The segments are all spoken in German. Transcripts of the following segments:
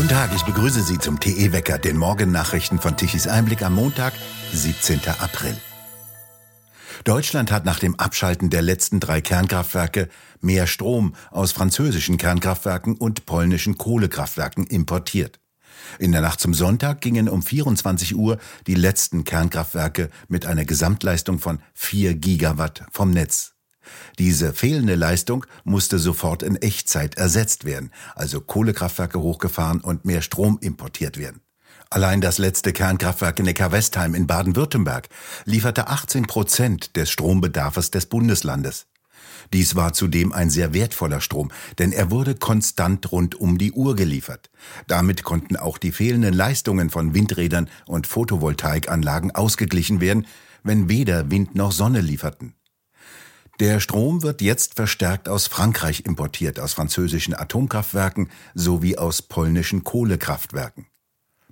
Guten Tag, ich begrüße Sie zum TE-Wecker, den Morgennachrichten von Tichys Einblick am Montag, 17. April. Deutschland hat nach dem Abschalten der letzten drei Kernkraftwerke mehr Strom aus französischen Kernkraftwerken und polnischen Kohlekraftwerken importiert. In der Nacht zum Sonntag gingen um 24 Uhr die letzten Kernkraftwerke mit einer Gesamtleistung von 4 Gigawatt vom Netz. Diese fehlende Leistung musste sofort in Echtzeit ersetzt werden, also Kohlekraftwerke hochgefahren und mehr Strom importiert werden. Allein das letzte Kernkraftwerk in Neckar-Westheim in Baden-Württemberg lieferte 18 Prozent des Strombedarfs des Bundeslandes. Dies war zudem ein sehr wertvoller Strom, denn er wurde konstant rund um die Uhr geliefert. Damit konnten auch die fehlenden Leistungen von Windrädern und Photovoltaikanlagen ausgeglichen werden, wenn weder Wind noch Sonne lieferten. Der Strom wird jetzt verstärkt aus Frankreich importiert, aus französischen Atomkraftwerken sowie aus polnischen Kohlekraftwerken.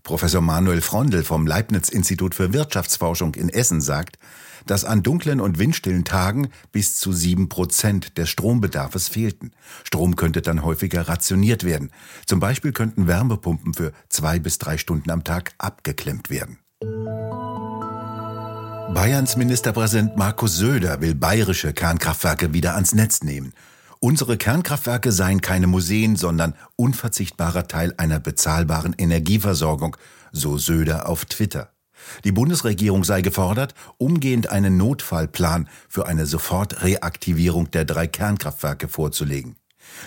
Professor Manuel Frondel vom Leibniz-Institut für Wirtschaftsforschung in Essen sagt, dass an dunklen und windstillen Tagen bis zu sieben Prozent des Strombedarfs fehlten. Strom könnte dann häufiger rationiert werden. Zum Beispiel könnten Wärmepumpen für zwei bis drei Stunden am Tag abgeklemmt werden. Bayerns Ministerpräsident Markus Söder will bayerische Kernkraftwerke wieder ans Netz nehmen. Unsere Kernkraftwerke seien keine Museen, sondern unverzichtbarer Teil einer bezahlbaren Energieversorgung, so Söder auf Twitter. Die Bundesregierung sei gefordert, umgehend einen Notfallplan für eine Sofortreaktivierung der drei Kernkraftwerke vorzulegen.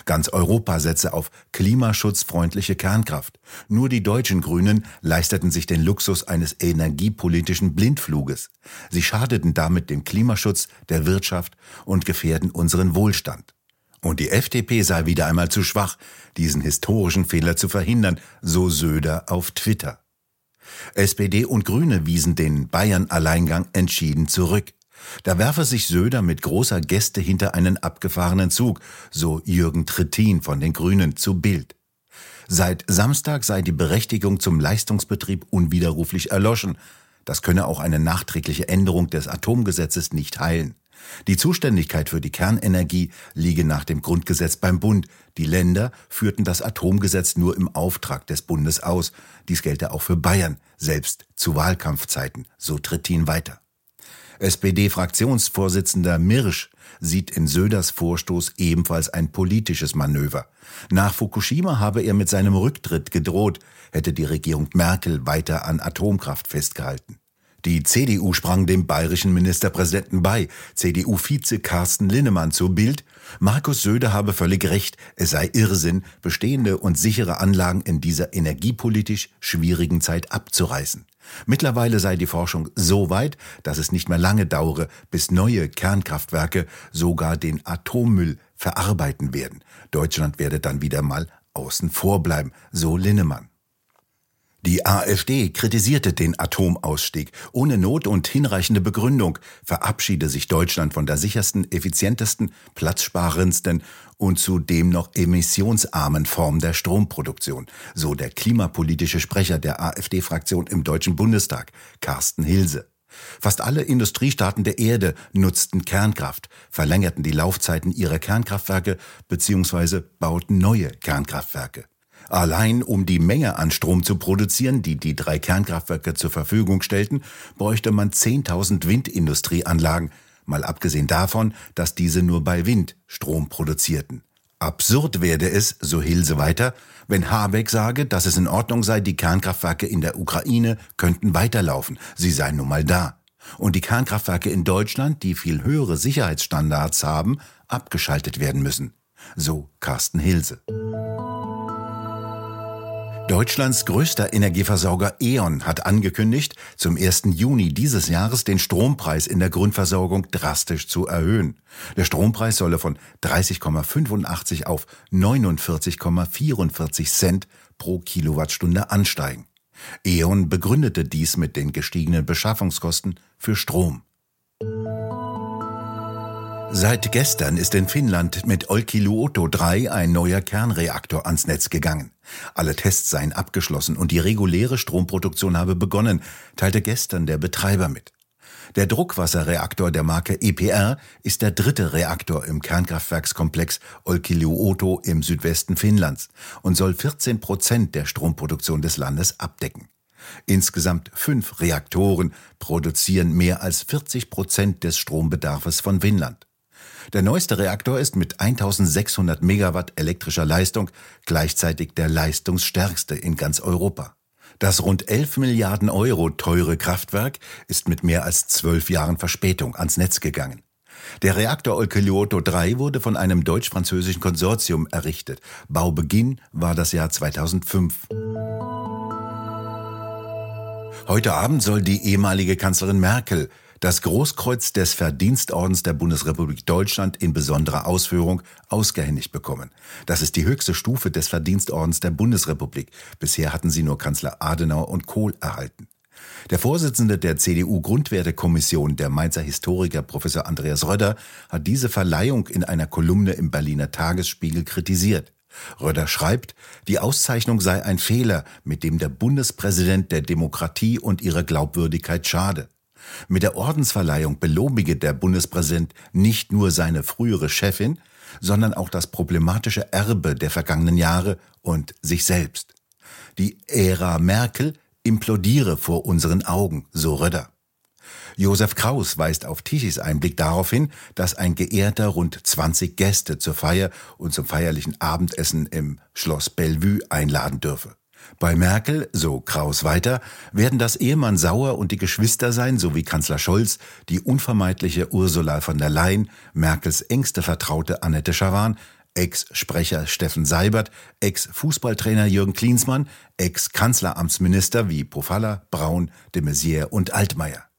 Ganz Europa setze auf klimaschutzfreundliche Kernkraft. Nur die deutschen Grünen leisteten sich den Luxus eines energiepolitischen Blindfluges. Sie schadeten damit dem Klimaschutz, der Wirtschaft und gefährden unseren Wohlstand. Und die FDP sei wieder einmal zu schwach, diesen historischen Fehler zu verhindern, so Söder auf Twitter. SPD und Grüne wiesen den Bayern-Alleingang entschieden zurück. Da werfe sich Söder mit großer Gäste hinter einen abgefahrenen Zug, so Jürgen Trittin von den Grünen zu Bild. Seit Samstag sei die Berechtigung zum Leistungsbetrieb unwiderruflich erloschen. Das könne auch eine nachträgliche Änderung des Atomgesetzes nicht heilen. Die Zuständigkeit für die Kernenergie liege nach dem Grundgesetz beim Bund. Die Länder führten das Atomgesetz nur im Auftrag des Bundes aus. Dies gelte auch für Bayern, selbst zu Wahlkampfzeiten, so Trittin weiter. SPD-Fraktionsvorsitzender Mirsch sieht in Söders Vorstoß ebenfalls ein politisches Manöver. Nach Fukushima habe er mit seinem Rücktritt gedroht, hätte die Regierung Merkel weiter an Atomkraft festgehalten. Die CDU sprang dem bayerischen Ministerpräsidenten bei. CDU-Vize Carsten Linnemann zu Bild. Markus Söder habe völlig recht. Es sei Irrsinn, bestehende und sichere Anlagen in dieser energiepolitisch schwierigen Zeit abzureißen. Mittlerweile sei die Forschung so weit, dass es nicht mehr lange dauere, bis neue Kernkraftwerke sogar den Atommüll verarbeiten werden. Deutschland werde dann wieder mal außen vor bleiben, so Linnemann. Die AfD kritisierte den Atomausstieg. Ohne Not und hinreichende Begründung verabschiede sich Deutschland von der sichersten, effizientesten, platzsparendsten und zudem noch emissionsarmen Form der Stromproduktion, so der klimapolitische Sprecher der AfD-Fraktion im Deutschen Bundestag, Carsten Hilse. Fast alle Industriestaaten der Erde nutzten Kernkraft, verlängerten die Laufzeiten ihrer Kernkraftwerke bzw. bauten neue Kernkraftwerke. Allein um die Menge an Strom zu produzieren, die die drei Kernkraftwerke zur Verfügung stellten, bräuchte man 10.000 Windindustrieanlagen, mal abgesehen davon, dass diese nur bei Wind Strom produzierten. Absurd werde es, so Hilse weiter, wenn Habeck sage, dass es in Ordnung sei, die Kernkraftwerke in der Ukraine könnten weiterlaufen, sie seien nun mal da. Und die Kernkraftwerke in Deutschland, die viel höhere Sicherheitsstandards haben, abgeschaltet werden müssen. So Carsten Hilse. Deutschlands größter Energieversorger E.ON hat angekündigt, zum 1. Juni dieses Jahres den Strompreis in der Grundversorgung drastisch zu erhöhen. Der Strompreis solle von 30,85 auf 49,44 Cent pro Kilowattstunde ansteigen. E.ON begründete dies mit den gestiegenen Beschaffungskosten für Strom. Seit gestern ist in Finnland mit Olkiluoto 3 ein neuer Kernreaktor ans Netz gegangen. Alle Tests seien abgeschlossen und die reguläre Stromproduktion habe begonnen, teilte gestern der Betreiber mit. Der Druckwasserreaktor der Marke EPR ist der dritte Reaktor im Kernkraftwerkskomplex Olkiluoto im Südwesten Finnlands und soll 14 Prozent der Stromproduktion des Landes abdecken. Insgesamt fünf Reaktoren produzieren mehr als 40 Prozent des Strombedarfs von Finnland. Der neueste Reaktor ist mit 1600 Megawatt elektrischer Leistung gleichzeitig der leistungsstärkste in ganz Europa. Das rund 11 Milliarden Euro teure Kraftwerk ist mit mehr als zwölf Jahren Verspätung ans Netz gegangen. Der Reaktor Olkiluoto 3 wurde von einem deutsch-französischen Konsortium errichtet. Baubeginn war das Jahr 2005. Heute Abend soll die ehemalige Kanzlerin Merkel das Großkreuz des Verdienstordens der Bundesrepublik Deutschland in besonderer Ausführung ausgehändigt bekommen. Das ist die höchste Stufe des Verdienstordens der Bundesrepublik. Bisher hatten sie nur Kanzler Adenauer und Kohl erhalten. Der Vorsitzende der CDU-Grundwertekommission, der Mainzer Historiker Professor Andreas Röder, hat diese Verleihung in einer Kolumne im Berliner Tagesspiegel kritisiert. Röder schreibt, die Auszeichnung sei ein Fehler, mit dem der Bundespräsident der Demokratie und ihrer Glaubwürdigkeit schade. Mit der Ordensverleihung belobige der Bundespräsident nicht nur seine frühere Chefin, sondern auch das problematische Erbe der vergangenen Jahre und sich selbst. Die Ära Merkel implodiere vor unseren Augen, so Röder. Josef Kraus weist auf Tichys Einblick darauf hin, dass ein Geehrter rund 20 Gäste zur Feier und zum feierlichen Abendessen im Schloss Bellevue einladen dürfe. Bei Merkel, so Kraus weiter, werden das Ehemann Sauer und die Geschwister sein, sowie Kanzler Scholz, die unvermeidliche Ursula von der Leyen, Merkels engste Vertraute Annette Schawan, Ex-Sprecher Steffen Seibert, Ex-Fußballtrainer Jürgen Klinsmann, Ex-Kanzleramtsminister wie Pofalla, Braun, de Maizière und Altmaier.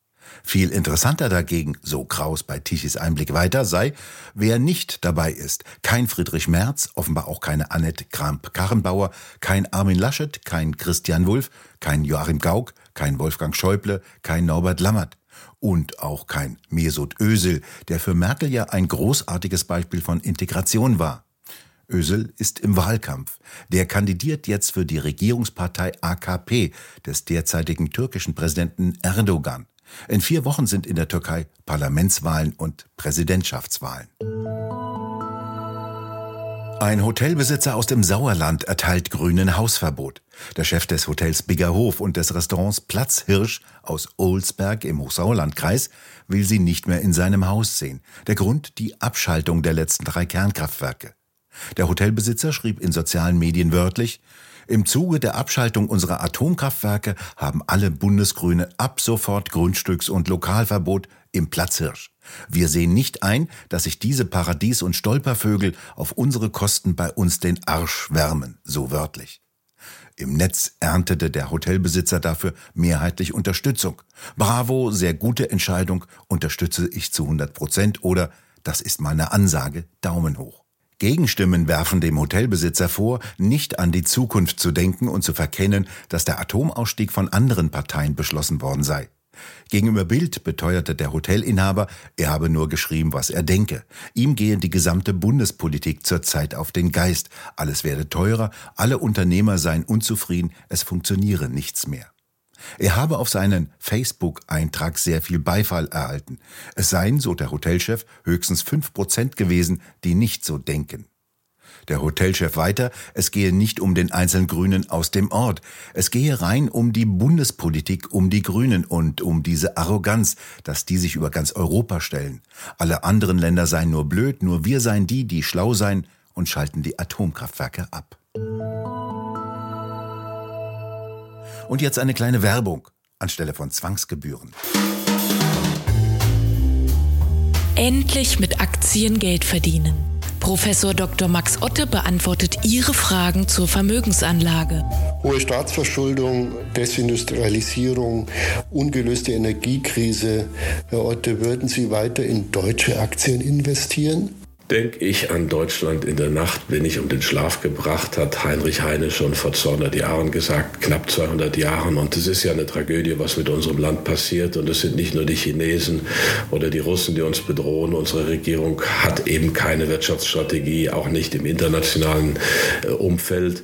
Viel interessanter dagegen, so Kraus bei Tichys Einblick weiter, sei, wer nicht dabei ist. Kein Friedrich Merz, offenbar auch keine Annette Kramp-Karrenbauer, kein Armin Laschet, kein Christian Wulff, kein Joachim Gauck, kein Wolfgang Schäuble, kein Norbert Lammert. Und auch kein Mesut Özil, der für Merkel ja ein großartiges Beispiel von Integration war. Özil ist im Wahlkampf. Der kandidiert jetzt für die Regierungspartei AKP des derzeitigen türkischen Präsidenten Erdogan. In vier Wochen sind in der Türkei Parlamentswahlen und Präsidentschaftswahlen. Ein Hotelbesitzer aus dem Sauerland erteilt grünen Hausverbot. Der Chef des Hotels Bigger Hof und des Restaurants Platzhirsch aus Olsberg im Hochsauerlandkreis will sie nicht mehr in seinem Haus sehen. Der Grund die Abschaltung der letzten drei Kernkraftwerke. Der Hotelbesitzer schrieb in sozialen Medien wörtlich, im Zuge der Abschaltung unserer Atomkraftwerke haben alle Bundesgrüne ab sofort Grundstücks- und Lokalverbot im Platzhirsch. Wir sehen nicht ein, dass sich diese Paradies- und Stolpervögel auf unsere Kosten bei uns den Arsch wärmen, so wörtlich. Im Netz erntete der Hotelbesitzer dafür mehrheitlich Unterstützung. Bravo, sehr gute Entscheidung, unterstütze ich zu 100 Prozent oder das ist meine Ansage, Daumen hoch. Gegenstimmen werfen dem Hotelbesitzer vor, nicht an die Zukunft zu denken und zu verkennen, dass der Atomausstieg von anderen Parteien beschlossen worden sei. Gegenüber Bild beteuerte der Hotelinhaber, er habe nur geschrieben, was er denke. Ihm gehe die gesamte Bundespolitik zurzeit auf den Geist. Alles werde teurer, alle Unternehmer seien unzufrieden, es funktioniere nichts mehr. Er habe auf seinen Facebook-Eintrag sehr viel Beifall erhalten. Es seien, so der Hotelchef, höchstens fünf Prozent gewesen, die nicht so denken. Der Hotelchef weiter, es gehe nicht um den einzelnen Grünen aus dem Ort. Es gehe rein um die Bundespolitik, um die Grünen und um diese Arroganz, dass die sich über ganz Europa stellen. Alle anderen Länder seien nur blöd, nur wir seien die, die schlau seien und schalten die Atomkraftwerke ab. Und jetzt eine kleine Werbung anstelle von Zwangsgebühren. Endlich mit Aktien Geld verdienen. Professor Dr. Max Otte beantwortet Ihre Fragen zur Vermögensanlage. Hohe Staatsverschuldung, Desindustrialisierung, ungelöste Energiekrise. Herr Otte, würden Sie weiter in deutsche Aktien investieren? Denke ich an Deutschland in der Nacht, wenn ich um den Schlaf gebracht, hat Heinrich Heine schon vor 200 Jahren gesagt, knapp 200 Jahren. Und es ist ja eine Tragödie, was mit unserem Land passiert. Und es sind nicht nur die Chinesen oder die Russen, die uns bedrohen. Unsere Regierung hat eben keine Wirtschaftsstrategie, auch nicht im internationalen äh, Umfeld.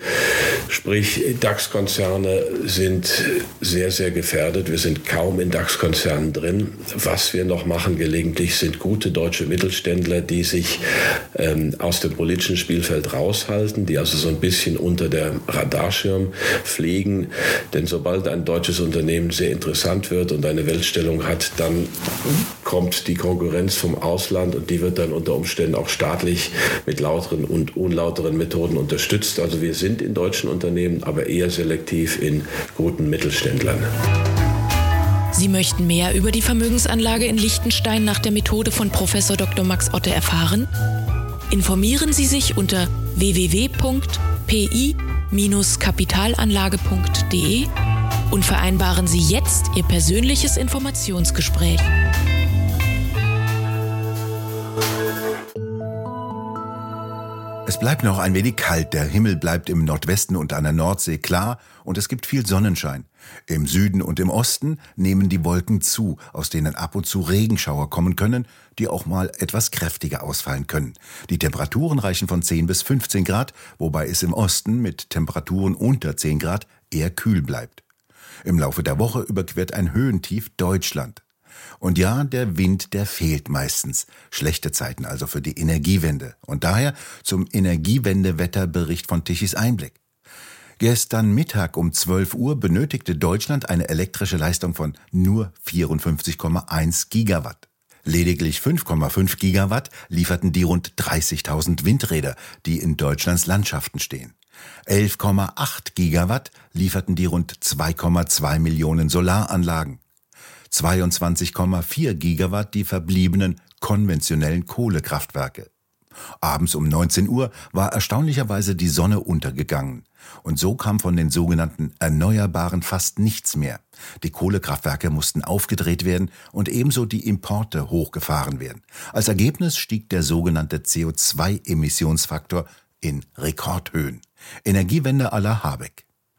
Sprich, DAX-Konzerne sind sehr, sehr gefährdet. Wir sind kaum in DAX-Konzernen drin. Was wir noch machen gelegentlich sind gute deutsche Mittelständler, die sich ähm, aus dem politischen Spielfeld raushalten, die also so ein bisschen unter der Radarschirm fliegen. Denn sobald ein deutsches Unternehmen sehr interessant wird und eine Weltstellung hat, dann kommt die Konkurrenz vom Ausland und die wird dann unter Umständen auch staatlich mit lauteren und unlauteren Methoden unterstützt. Also wir sind in deutschen Unternehmen, aber eher selektiv in guten Mittelständlern. Sie möchten mehr über die Vermögensanlage in Liechtenstein nach der Methode von Prof. Dr. Max Otte erfahren? Informieren Sie sich unter www.pi-kapitalanlage.de und vereinbaren Sie jetzt Ihr persönliches Informationsgespräch. Bleibt noch ein wenig kalt, der Himmel bleibt im Nordwesten und an der Nordsee klar und es gibt viel Sonnenschein. Im Süden und im Osten nehmen die Wolken zu, aus denen ab und zu Regenschauer kommen können, die auch mal etwas kräftiger ausfallen können. Die Temperaturen reichen von 10 bis 15 Grad, wobei es im Osten mit Temperaturen unter 10 Grad eher kühl bleibt. Im Laufe der Woche überquert ein Höhentief Deutschland. Und ja, der Wind, der fehlt meistens. Schlechte Zeiten also für die Energiewende. Und daher zum Energiewendewetterbericht von Tichys Einblick. Gestern Mittag um 12 Uhr benötigte Deutschland eine elektrische Leistung von nur 54,1 Gigawatt. Lediglich 5,5 Gigawatt lieferten die rund 30.000 Windräder, die in Deutschlands Landschaften stehen. 11,8 Gigawatt lieferten die rund 2,2 Millionen Solaranlagen. 22,4 Gigawatt die verbliebenen konventionellen Kohlekraftwerke. Abends um 19 Uhr war erstaunlicherweise die Sonne untergegangen. Und so kam von den sogenannten Erneuerbaren fast nichts mehr. Die Kohlekraftwerke mussten aufgedreht werden und ebenso die Importe hochgefahren werden. Als Ergebnis stieg der sogenannte CO2-Emissionsfaktor in Rekordhöhen. Energiewende aller Habeck.